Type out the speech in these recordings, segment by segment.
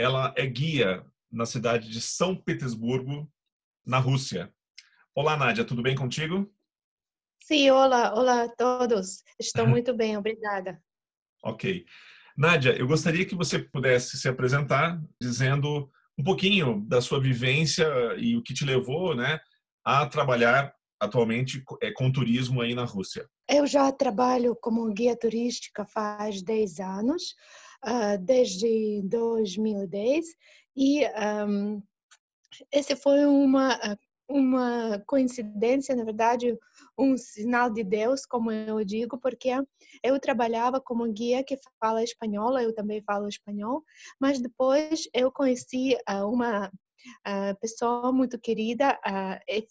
Ela é guia na cidade de São Petersburgo, na Rússia. Olá, Nádia, tudo bem contigo? Sim, olá, olá a todos. Estou muito bem, obrigada. Ok. Nádia, eu gostaria que você pudesse se apresentar dizendo um pouquinho da sua vivência e o que te levou né, a trabalhar atualmente é, com turismo aí na Rússia. Eu já trabalho como guia turística faz 10 anos uh, desde 2010 e um, esse foi uma uma coincidência, na verdade, um sinal de Deus, como eu digo, porque eu trabalhava como guia que fala espanhol, eu também falo espanhol, mas depois eu conheci uma uh, pessoa muito querida,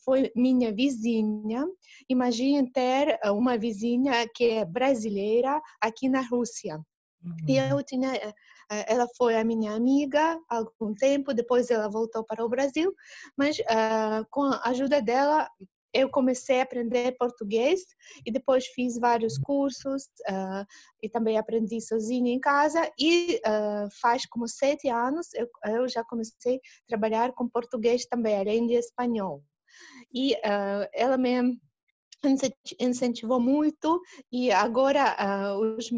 foi minha vizinha. Imagine ter uma vizinha que é brasileira aqui na Rússia. Uhum. E eu tinha, eh, eh, ela foi a minha amiga há algum tempo, depois ela voltou para o Brasil, mas uh, com a ajuda dela eu comecei a aprender português e depois fiz vários cursos uh, e também aprendi sozinha em casa e uh, faz como sete anos eu, eu, já comecei a trabalhar com português também além de espanhol e ela me incentivou muito e agora uh, os,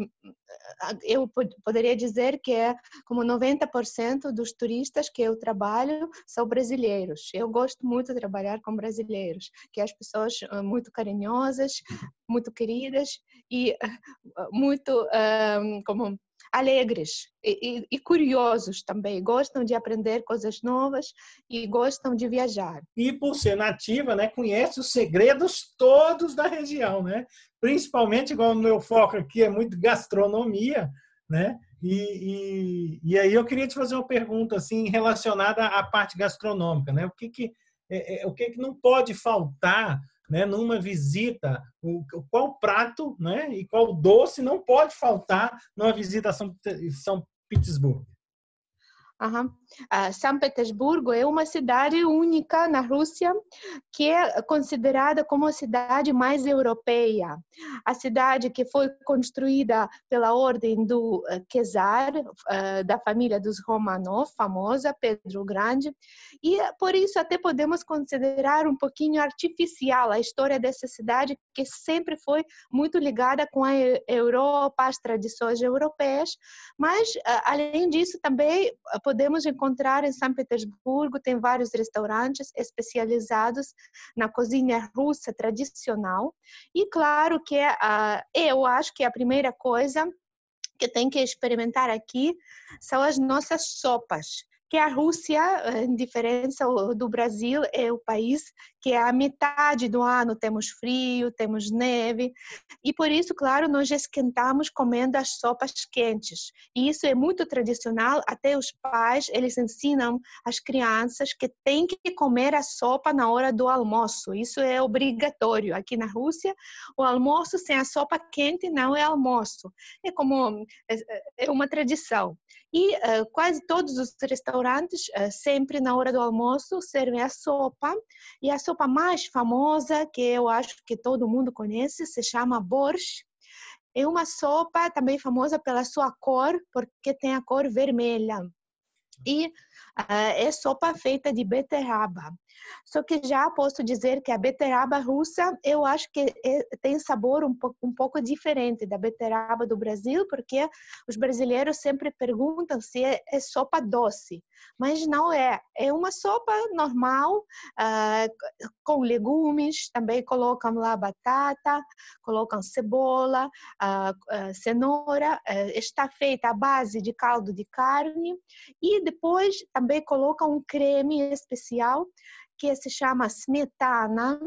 eu poderia dizer que é como 90% dos turistas que eu trabalho são brasileiros. Eu gosto muito de trabalhar com brasileiros, que as pessoas uh, muito carinhosas, muito queridas e uh, muito como alegres e, e, e, curiosos também, gostam de aprender coisas novas e gostam de viajar. E por ser nativa, né, conhece os segredos todos da região, né? Principalmente, igual no meu foco aqui é muito gastronomia, né? E, e, e aí eu queria te fazer uma pergunta assim relacionada à parte gastronômica, né? O que que é, é, o que que não pode faltar né, numa visita, o, qual prato né, e qual doce não pode faltar numa visita a São, São Petersburgo? Uhum. Uh, São Petersburgo é uma cidade única na Rússia que é considerada como a cidade mais europeia. A cidade que foi construída pela ordem do Czar, uh, uh, da família dos Romanov, famosa, Pedro Grande, e por isso até podemos considerar um pouquinho artificial a história dessa cidade que sempre foi muito ligada com a Europa, as tradições europeias, mas além disso também podemos encontrar em São Petersburgo, tem vários restaurantes especializados na cozinha russa tradicional. E claro que uh, eu acho que a primeira coisa que tem que experimentar aqui são as nossas sopas que a Rússia, em diferença do Brasil, é o país que a metade do ano temos frio, temos neve, e por isso, claro, nós esquentamos comendo as sopas quentes. E isso é muito tradicional, até os pais, eles ensinam as crianças que tem que comer a sopa na hora do almoço. Isso é obrigatório. Aqui na Rússia, o almoço sem a sopa quente não é almoço. É como é, é uma tradição. E uh, quase todos os restaurantes, uh, sempre na hora do almoço, servem a sopa, e a sopa sopa mais famosa, que eu acho que todo mundo conhece, se chama borscht. É uma sopa também famosa pela sua cor, porque tem a cor vermelha. E uh, é sopa feita de beterraba. Só que já posso dizer que a beterraba russa, eu acho que é, tem sabor um pouco, um pouco diferente da beterraba do Brasil, porque os brasileiros sempre perguntam se é, é sopa doce, mas não é. É uma sopa normal, uh, com legumes, também colocam lá batata, colocam cebola, uh, uh, cenoura, está feita à base de caldo de carne e depois também colocam um creme especial que se chama smetana.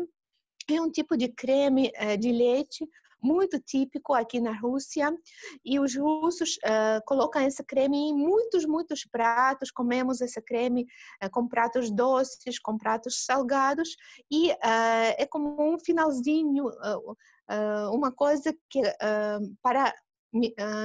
É um tipo de creme eh, de leite muito típico aqui na Rússia e os russos uh, colocam esse creme em muitos, muitos pratos. Comemos esse creme uh, com pratos doces, com pratos salgados e uh, é como um finalzinho, uma coisa que para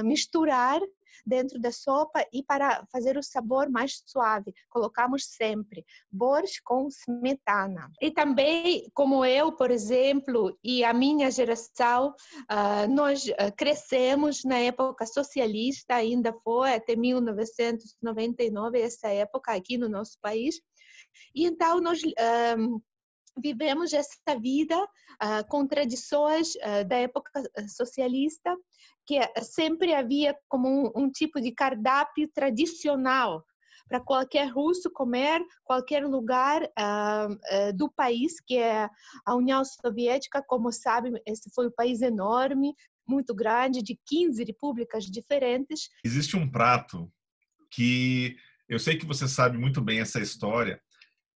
misturar dentro da sopa e para fazer o sabor mais suave, colocamos sempre borscht com smetana. E também, como eu, por exemplo, e a minha geração, ah, nós ah, crescemos na época socialista, ainda foi até 1999, essa época aqui no nosso país, e então nós um, vivemos essa vida uh, com tradições uh, da época socialista, que sempre havia como um, um tipo de cardápio tradicional para qualquer russo comer, qualquer lugar uh, do país, que é a União Soviética, como sabe, esse foi um país enorme, muito grande, de 15 repúblicas diferentes. Existe um prato que eu sei que você sabe muito bem essa história,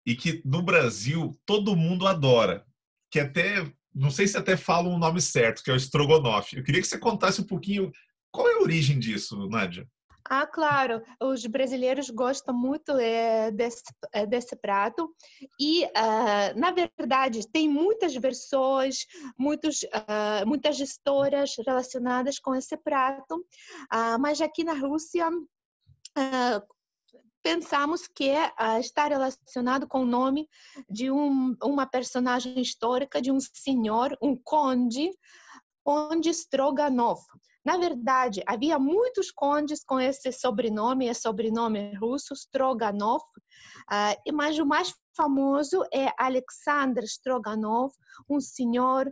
e que no Brasil todo mundo adora, que até não sei se até falo o nome certo, que é o estrogonofe. Eu queria que você contasse um pouquinho qual é a origem disso, Nádia. Ah, claro, os brasileiros gostam muito é, desse, é, desse prato e, uh, na verdade, tem muitas versões, muitos, uh, muitas histórias relacionadas com esse prato, uh, mas aqui na Rússia pensamos que uh, está relacionado com o nome de um, uma personagem histórica, de um senhor, um conde, conde Stroganov. Na verdade, havia muitos condes com esse sobrenome, é sobrenome russo, Stroganov, uh, mas o mais famoso é Alexander Stroganov, um senhor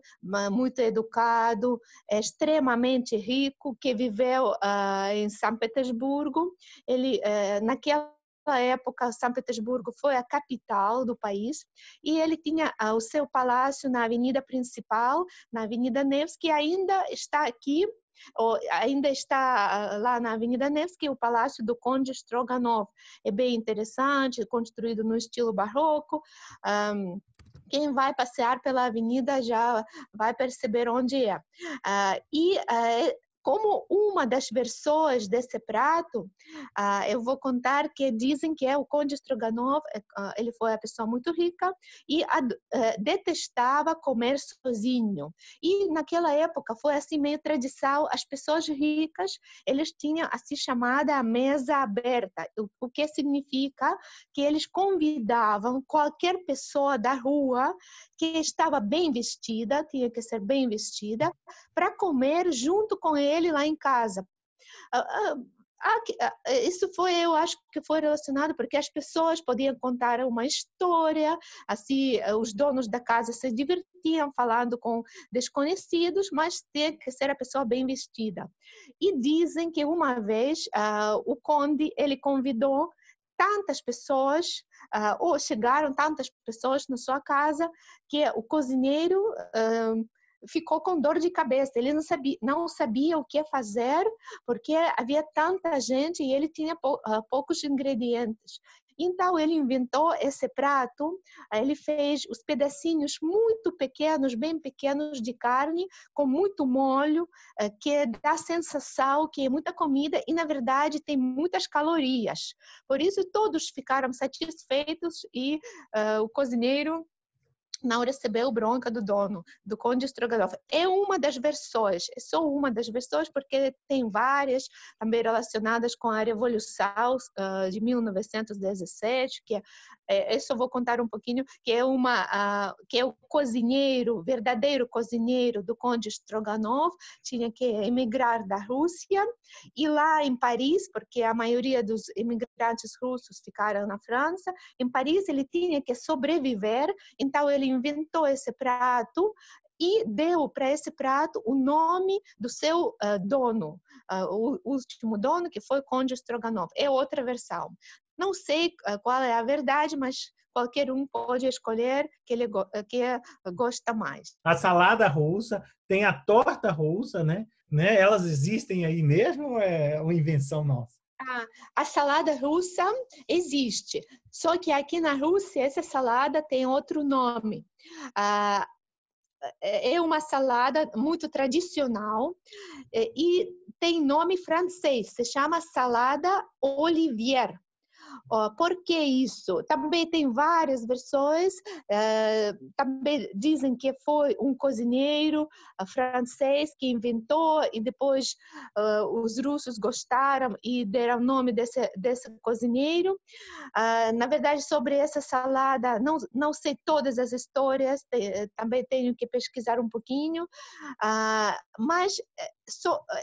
muito educado, extremamente rico, que viveu uh, em São Petersburgo. Ele, uh, naquela época, São Petersburgo foi a capital do país e ele tinha ah, o seu palácio na avenida principal, na Avenida Nevsky, que ainda está aqui, ou ainda está ah, lá na Avenida Nevsky, o Palácio do Conde Stroganov. É bem interessante, construído no estilo barroco. Um, quem vai passear pela avenida já vai perceber onde é. Uh, e uh, como uma das versões desse prato, uh, eu vou contar que dizem que é o Conde Stroganov, uh, ele foi uma pessoa muito rica e uh, detestava comer sozinho. E naquela época foi assim meio tradição, as pessoas ricas, eles tinham assim chamada mesa aberta, o, o que significa que eles convidavam qualquer pessoa da rua que estava bem vestida, tinha que ser bem vestida, para comer junto com ele lá em casa. Ah, ah, ah, isso foi, eu acho que foi relacionado porque as pessoas podiam contar uma história, assim, os donos da casa se divertiam falando com desconhecidos, mas tinha que ser a pessoa bem vestida. E dizem que uma vez uh, o conde ele convidou tantas pessoas, uh, ou chegaram tantas pessoas na sua casa, que o cozinheiro uh, ficou com dor de cabeça. Ele não sabia, não sabia o que fazer, porque havia tanta gente e ele tinha uh, poucos ingredientes. Então ele inventou esse prato, ele fez os pedacinhos muito pequenos, bem pequenos de carne, com muito molho, eh, que dá a sensação que é muita comida e na verdade tem muitas calorias. Por isso todos ficaram satisfeitos e uh, o cozinheiro não recebeu bronca do dono, do Conde Stroganov. É uma das versões, é só uma das versões, porque tem várias também relacionadas com a Revolução uh, de 1917, que é, é, eu vou contar um pouquinho, que é uma, uh, que é o cozinheiro, verdadeiro cozinheiro do Conde Stroganov, tinha que emigrar da Rússia, e lá em Paris, porque a maioria dos imigrantes russos ficaram na França, em Paris ele tinha que sobreviver, então ele inventou esse prato e deu para esse prato o nome do seu uh, dono, uh, o último dono, que foi Conde Stroganov. É outra versão. Não sei uh, qual é a verdade, mas qualquer um pode escolher que ele que gosta mais. A salada russa, tem a torta russa, né? né? Elas existem aí mesmo ou é uma invenção nossa? A salada russa existe, só que aqui na Rússia essa salada tem outro nome. Ah, é uma salada muito tradicional e tem nome francês, se chama salada Olivier. Por que isso? Também tem várias versões, eh, também dizem que foi um cozinheiro eh, francês que inventou e depois eh, os russos gostaram e deram o nome desse, desse cozinheiro. Na verdade, sobre essa salada, não, não sei todas as histórias, também tenho que pesquisar um pouquinho, mas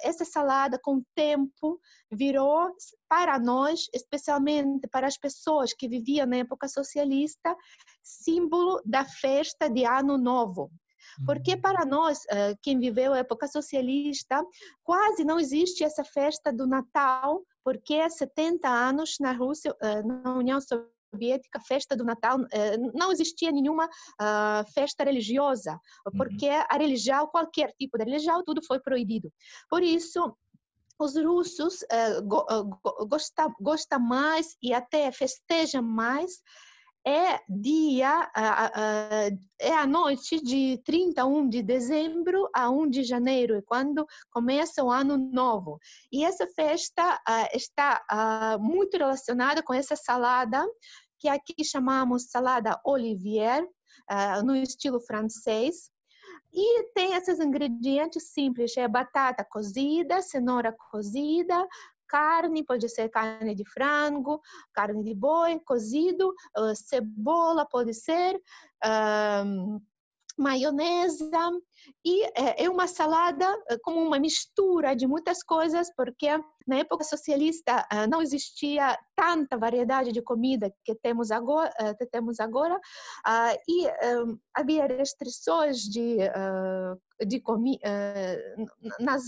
essa salada, com o tempo, virou para nós, especialmente para as pessoas que viviam na época socialista, símbolo da festa de Ano Novo. Porque uhum. para nós, eh, quem viveu a época socialista, quase não existe essa festa do Natal, porque há 70 anos na Rússia, eh, na União Soviética, festa do Natal, eh, não existia nenhuma ah, festa religiosa, uhum. porque a religião, qualquer tipo de religião, tudo foi proibido. Por isso, os russos uh, go, uh, gostam, gostam mais e até festejam mais é dia, é a noite de 31 de dezembro a 1 de janeiro, é quando começa o ano novo. E essa festa está muito relacionada com essa salada, que aqui chamamos salada Olivier, no estilo francês, e tem esses ingredientes simples, é batata cozida, cenoura cozida, carne, pode ser carne de frango, carne de boi cozido, uh, cebola pode ser, uh, maionese e é, é uma salada eh, como uma mistura de muitas coisas, porque na época socialista eh, não existia tanta variedade de comida que temos agora, eh, que temos agora ah, e havia restrições de, de nas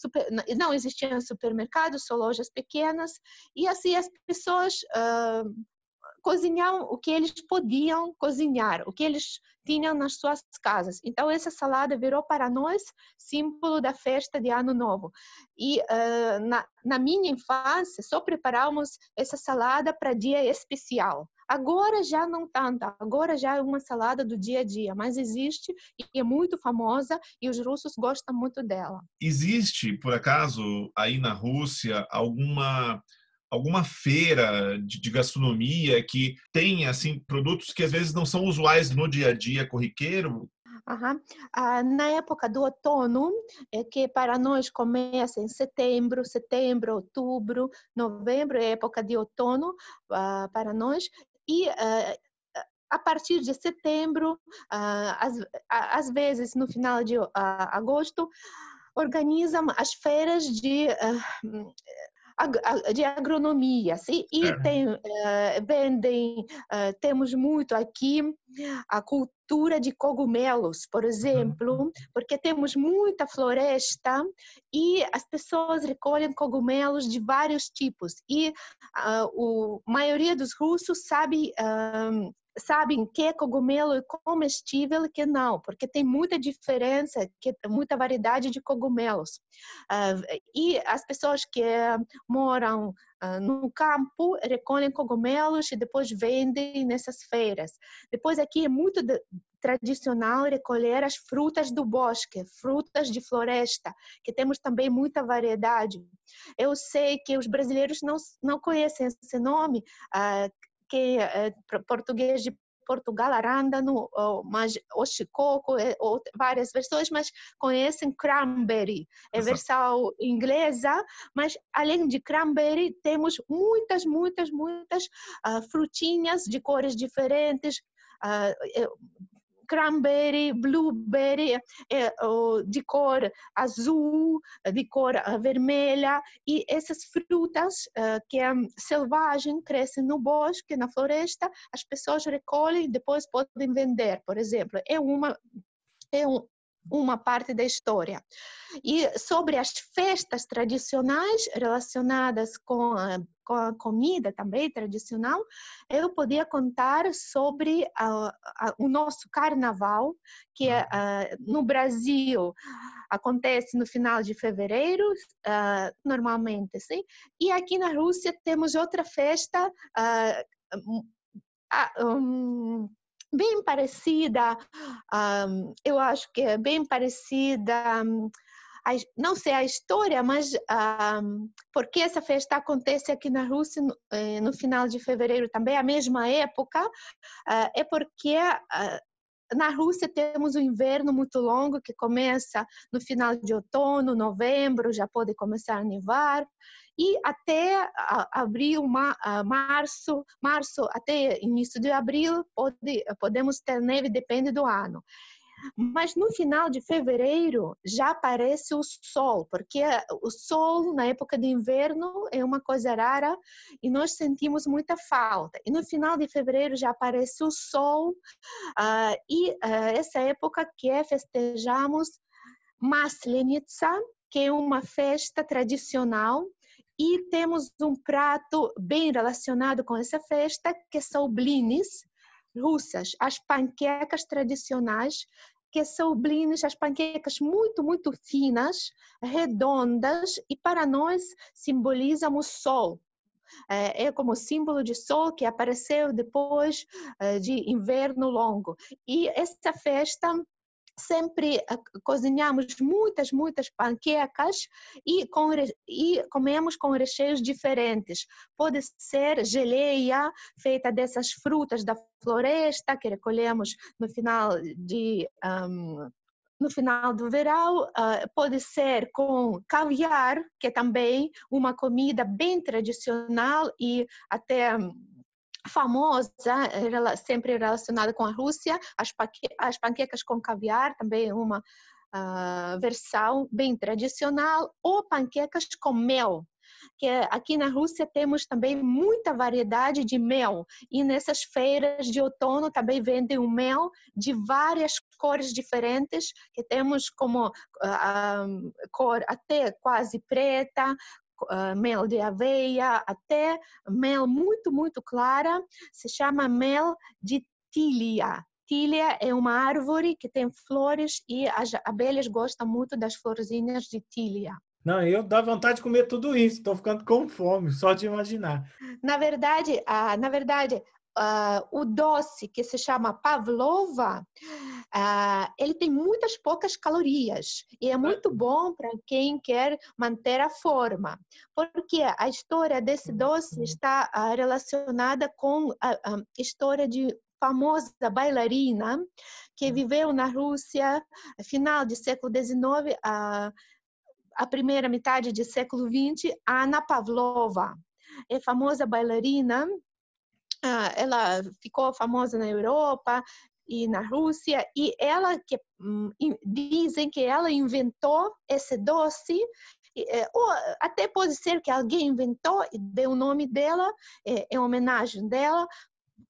super, não existiam supermercados, só lojas pequenas e assim as pessoas cozinhar o que eles podiam cozinhar, o que eles tinham nas suas casas. Então, essa salada virou para nós símbolo da festa de Ano Novo. E uh, na, na minha infância, só preparávamos essa salada para dia especial. Agora já não tanto, agora já é uma salada do dia a dia, mas existe e é muito famosa e os russos gostam muito dela. Existe, por acaso, aí na Rússia, alguma alguma feira de, de, gastronomia que tem assim produtos que às vezes não são usuais no dia a dia corriqueiro? Uhum. Ah, na época do outono, é que para nós começa em setembro, setembro, outubro, novembro, é época de outono ah, para nós, e ah, a partir de setembro, ah, às, vezes no final de ah, agosto, organizam as feiras de de agronomia, sim? e é. tem, uh, vendem, uh, temos muito aqui a cultura de cogumelos, por exemplo, uhum. porque temos muita floresta e as pessoas recolhem cogumelos de vários tipos e uh, a maioria dos russos sabe sabem que é cogumelo é comestível e que não, porque tem muita diferença, que muita variedade de cogumelos. Uh, e as pessoas que moram uh, no campo recolhem cogumelos e depois vendem nessas feiras. Depois aqui é muito de, tradicional recolher as frutas do bosque, frutas de floresta, que temos também muita variedade. Eu sei que os brasileiros não, não conhecem esse nome, uh, que é, português de Portugal, arándano, mas oxicoco, é, ou várias versões, mas conhecem cranberry, é versão inglesa, mas além de cranberry, temos muitas, muitas, muitas uh, frutinhas de cores diferentes, uh, cranberry, blueberry é, de cor azul, de cor ah, vermelha e essas frutas uh, que é selvagem crescem no bosque, na floresta, as pessoas recolhem e depois podem vender, por exemplo. É uma é um, uma parte da história. E sobre as festas tradicionais relacionadas com a, com a comida também tradicional, eu podia contar sobre o nosso carnaval, que uh, no Brasil acontece no final de fevereiro, uh, normalmente, sim. E aqui na Rússia temos outra festa uh, um, bem parecida, um, eu acho que é bem parecida, um, a, não sei a história, mas um, porque essa festa acontece aqui na Rússia no, eh, no final de fevereiro também, a mesma época, uh, é porque uh, na Rússia temos o inverno muito longo que começa no final de outono, novembro, já pode começar a nevar e até abril, março, março até início de abril pode, podemos ter neve, depende do ano. Mas no final de fevereiro já aparece o sol, porque o sol na época de inverno é uma coisa rara e nós sentimos muita falta. E no final de fevereiro já aparece o sol uh, e uh, essa época que é festejamos Maslenitsa, que é uma festa tradicional e temos um prato bem relacionado com essa festa, que são blinis russas, as panquecas tradicionais, que são blinis, as panquecas muito, muito finas, redondas, e para nós simbolizam o sol, é, é como símbolo de sol que apareceu depois é, de inverno longo. E essa festa sempre eh, cozinhamos muitas, muitas panquecas e, com, e comemos com recheios diferentes. Pode ser geleia feita dessas frutas da floresta que recolhemos no final de um, no final do verão, uh, pode ser com caviar, que é também uma comida bem tradicional e até famosa, sempre relacionada com a Rússia, as, as panquecas com caviar, também uma uh, versão bem tradicional, ou panquecas com mel, que aqui na Rússia temos também muita variedade de mel e nessas feiras de outono também vendem o mel de várias cores diferentes que temos como uh, cor até quase preta uh, mel de aveia, até mel muito, muito clara, se chama mel de tília. Tília é uma árvore que tem flores e as abelhas gostam muito das florzinhas de tília. Não, eu dá vontade de comer tudo isso, estou ficando com fome, só de imaginar. Na verdade, ah, na verdade, uh, o doce que se chama pavlova, uh, ele tem muitas poucas calorias e é muito bom para quem quer manter a forma, porque a história desse doce está uh, relacionada com a, a história de famosa bailarina que viveu na Rússia final do século XIX a, a primeira metade do século XX, Ana Pavlova. É famosa bailarina ela ficou famosa na Europa e na Rússia e ela que hum, dizem que ela inventou esse doce eh, ou até pode ser que alguém inventou e deu o nome dela é, em homenagem dela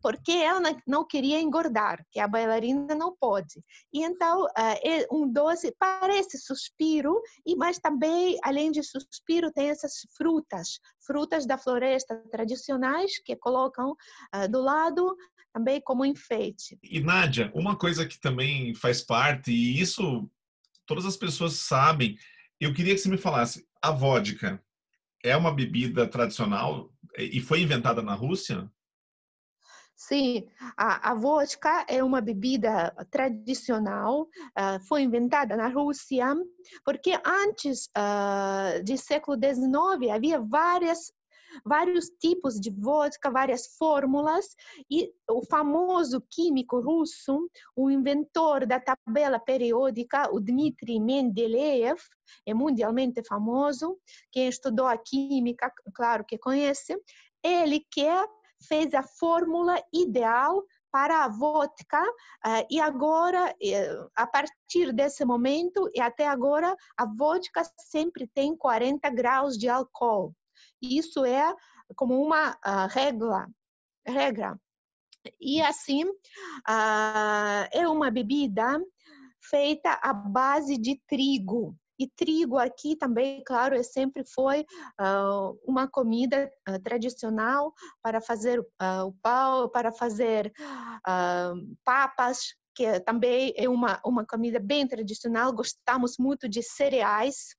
porque ela não queria engordar, que a bailarina não pode. E então, é um doce parece suspiro, mas também, além de suspiro, tem essas frutas, frutas da floresta tradicionais que colocam do lado também como enfeite. E Nádia, uma coisa que também faz parte, e isso todas as pessoas sabem, eu queria que você me falasse, a vodka é uma bebida tradicional e foi inventada na Rússia? Sim, a, a vodka é uma bebida tradicional, uh, foi inventada na Rússia, porque antes uh, do século XIX havia várias vários tipos de vodka, várias fórmulas, e o famoso químico russo, o inventor da tabela periódica, o Dmitry Mendeleev, é mundialmente famoso, quem estudou a química, claro que conhece, ele quer fez a fórmula ideal para a vodka uh, e agora, uh, a partir desse momento e até agora, a vodka sempre tem 40 graus de álcool. Isso é como uma uh, regra, regra. E assim, é uma bebida feita à base de trigo. E trigo aqui também, claro, é sempre foi uh, uma comida uh, tradicional para fazer uh, o pão, para fazer papas, que também é uma, uma comida bem tradicional. Gostamos muito de cereais.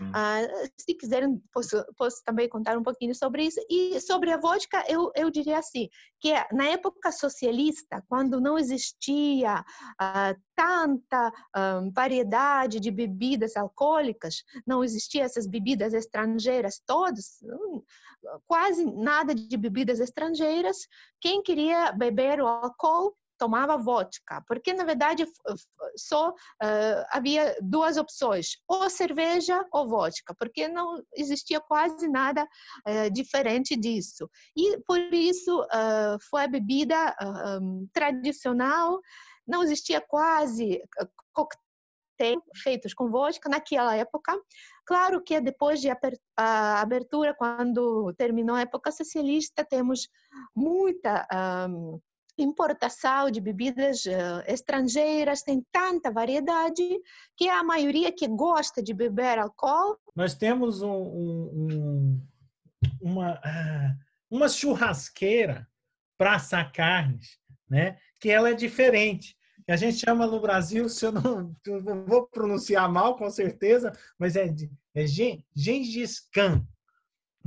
Uh, se quiserem, posso, posso, também contar um pouquinho sobre isso. E sobre a vodka, eu, eu diria assim, que na época socialista, quando não existia uh, tanta uh, variedade de bebidas alcoólicas, não existia essas bebidas estrangeiras todas, quase nada de bebidas estrangeiras, quem queria beber o álcool tomava vodka, porque na verdade só uh, havia duas opções, ou cerveja ou vodka, porque não existia quase nada uh, diferente disso. E por isso uh, foi a bebida um, tradicional, não existia quase coquetel feitos com vodka naquela época. Claro que depois de abertura, quando terminou a época socialista, temos muita um, importação de bebidas uh, estrangeiras, tem tanta variedade que a maioria que gosta de beber álcool. Nós temos um, um, uma, uh, uma churrasqueira para assar carnes, né? que ela é diferente. A gente chama no Brasil, se eu não, eu vou pronunciar mal, com certeza, mas é, é Gengis Khan.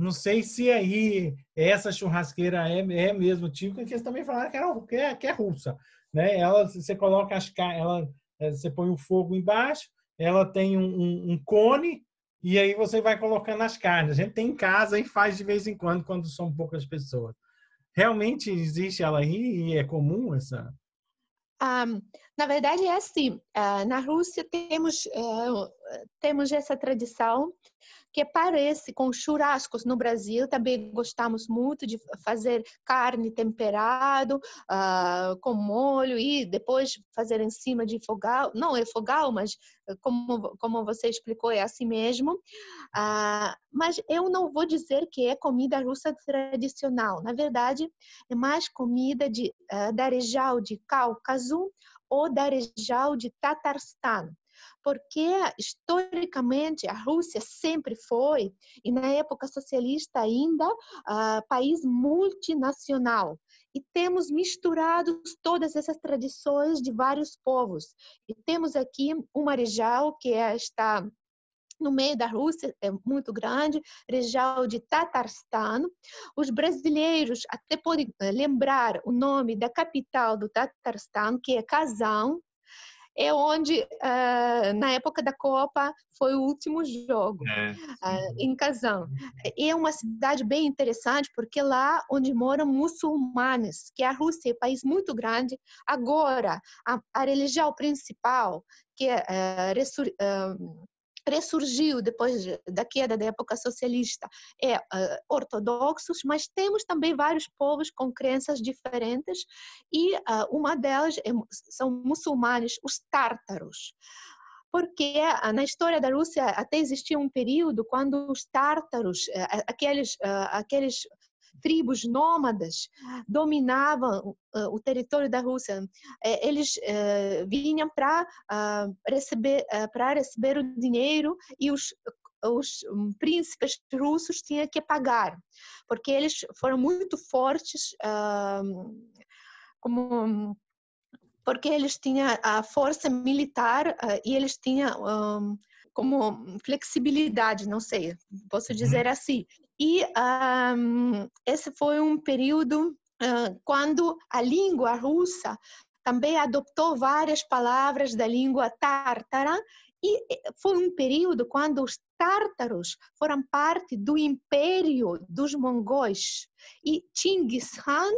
Não sei se aí essa churrasqueira é, é mesmo típica, porque eles também falaram que, era, que, é, que é russa. Né? Ela, você coloca as ela, é, você põe o fogo embaixo, ela tem um, um, um, cone e aí você vai colocando as carnes. A gente tem em casa e faz de vez em quando, quando são poucas pessoas. Realmente existe ela aí e é comum essa? Um, na verdade é assim, uh, na Rússia temos, uh, temos essa tradição que parece com churrascos no Brasil. Também gostamos muito de fazer carne temperado uh, com molho e depois fazer em cima de fogal. Não é fogal, mas eh, como, como você explicou, é assim mesmo. Uh, mas eu não vou dizer que é comida russa tradicional. Na verdade, é mais comida de, uh, da região de Cáucaso ou da região de Tatarstan porque historicamente a Rússia sempre foi, e na época socialista ainda, uh, país multinacional. E temos misturado todas essas tradições de vários povos. E temos aqui uma região que é está no meio da Rússia, é muito grande, região de Tatarstan. Os brasileiros até podem eh, lembrar o nome da capital do Tatarstan, que é Kazan, é onde, uh, na época da Copa, foi o último jogo, é, uh, em Kazan. É uma cidade bem interessante, porque lá onde moram muçulmanos, que a Rússia é um país muito grande, agora, a, a religião principal, que é uh, ressurgiu depois da queda da época socialista é uh, ortodoxos, mas temos também vários povos com crenças diferentes e uh, uma delas é, são muçulmanos, os tártaros. Porque uh, na história da Rússia até existia um período quando os tártaros, aqueles, aqueles tribos nômadas dominavam uh, o território da Rússia. É, eles uh, vinham para uh, receber para receber o dinheiro e os os príncipes russos tinham que pagar, porque eles foram muito fortes, como porque eles tinham a força militar e eles tinham como flexibilidade, não sei, posso uhum. dizer assim. E um, esse foi um período uh, quando a língua russa também adotou várias palavras da língua tártara e foi um período quando os tártaros foram parte do império dos mongóis. E Chinggis Khan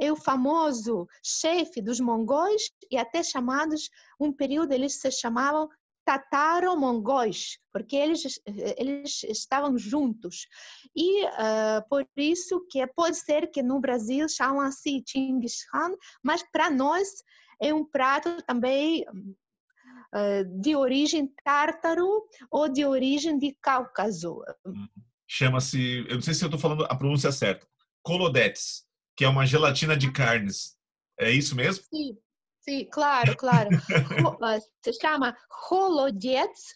é o famoso chefe dos mongóis e até chamados, um período eles se chamavam tataro-mongóis, porque eles, eles estavam juntos. E uh, por isso que pode ser que no Brasil chamam assim Chinggis Khan, mas para nós é um prato também uh, de origem tártaro ou de origem de Cáucaso. Chama-se, eu não sei se eu estou falando a pronúncia certa, Kolodets, que é uma gelatina de carnes. É isso mesmo? Sim, Sim, claro, claro. Se chama holodets.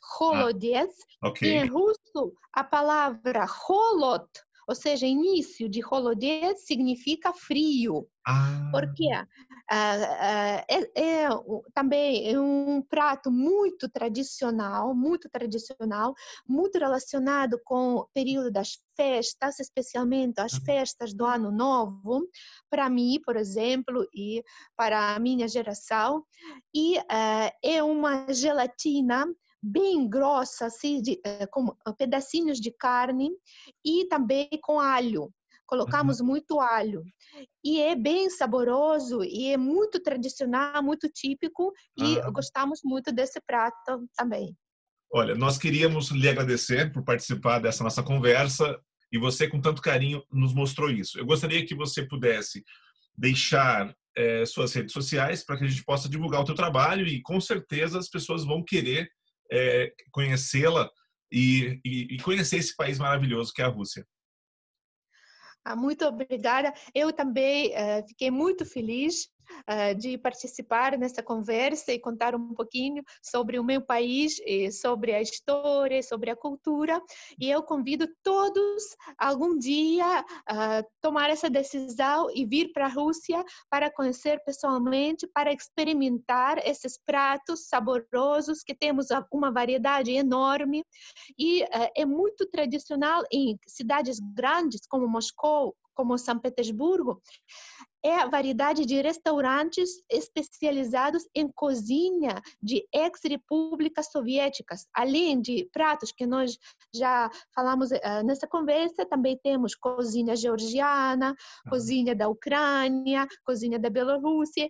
Ah, okay. Em russo, a palavra holot ou seja, início de Holodé significa frio. Ah. Porque ah, ah, é, é, também é um prato muito tradicional, muito tradicional, muito relacionado com o período das festas, especialmente as uhum. festas do Ano Novo, para mim, por exemplo, e para a minha geração. E uh, é uma gelatina bem grossa, assim, de, uh, com pedacinhos de carne e também com alho. Colocamos uhum. muito alho. E é bem saboroso e é muito tradicional, muito típico e ah. gostamos muito desse prato também. Olha, nós queríamos lhe agradecer por participar dessa nossa conversa e você, com tanto carinho, nos mostrou isso. Eu gostaria que você pudesse deixar é, suas redes sociais para que a gente possa divulgar o teu trabalho e, com certeza, as pessoas vão querer é, conhecê-la e, e, e conhecer esse país maravilhoso que é a Rússia. Ah, muito obrigada. Eu também uh, fiquei muito feliz uh, de participar nessa conversa e contar um pouquinho sobre o meu país, sobre a história, sobre a cultura. E eu convido todos algum dia a uh, tomar essa decisão e vir para a Rússia para conhecer pessoalmente, para experimentar esses pratos saborosos que temos uma variedade enorme e uh, é muito tradicional em cidades grandes como Moscou, como São Petersburgo, é a variedade de restaurantes especializados em cozinha de ex-repúblicas soviéticas. Além de pratos que nós já falamos uh, nessa conversa, também temos cozinha georgiana, cozinha da Ucrânia, cozinha da Bielorrússia,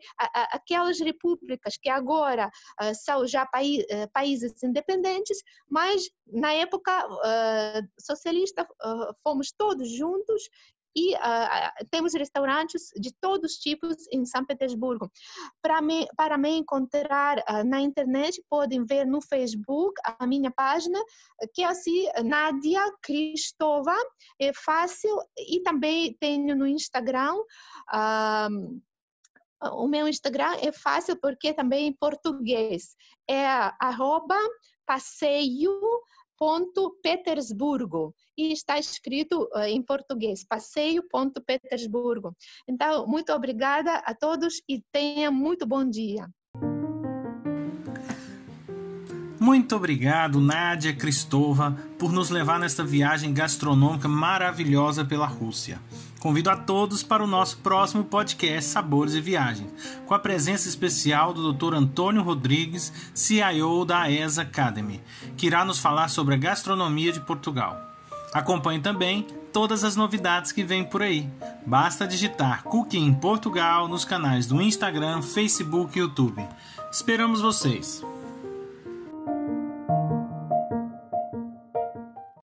aquelas repúblicas que agora uh, são já uh, países independentes, mas na época socialista fomos todos juntos e uh, temos restaurantes de todos os tipos em São Petersburgo. Para me, para me encontrar uh, na internet, podem ver no Facebook a minha página, que é assim, Nadia Kristova, é fácil, e também tenho no Instagram. Uh, o meu Instagram é fácil porque também em português. É arroba passeio Petersburgo e está escrito uh, em português, passeio.petersburgo. Então, muito obrigada a todos e tenha muito bom dia. Muito obrigado, Nádia Kristova, por nos levar nesta viagem gastronômica maravilhosa pela Rússia. Convido a todos para o nosso próximo podcast Sabores e Viagens, com a presença especial do Dr. Antônio Rodrigues, CIO da ESA Academy, que irá nos falar sobre a gastronomia de Portugal. Acompanhe também todas as novidades que vêm por aí. Basta digitar Cooking Portugal nos canais do Instagram, Facebook e YouTube. Esperamos vocês!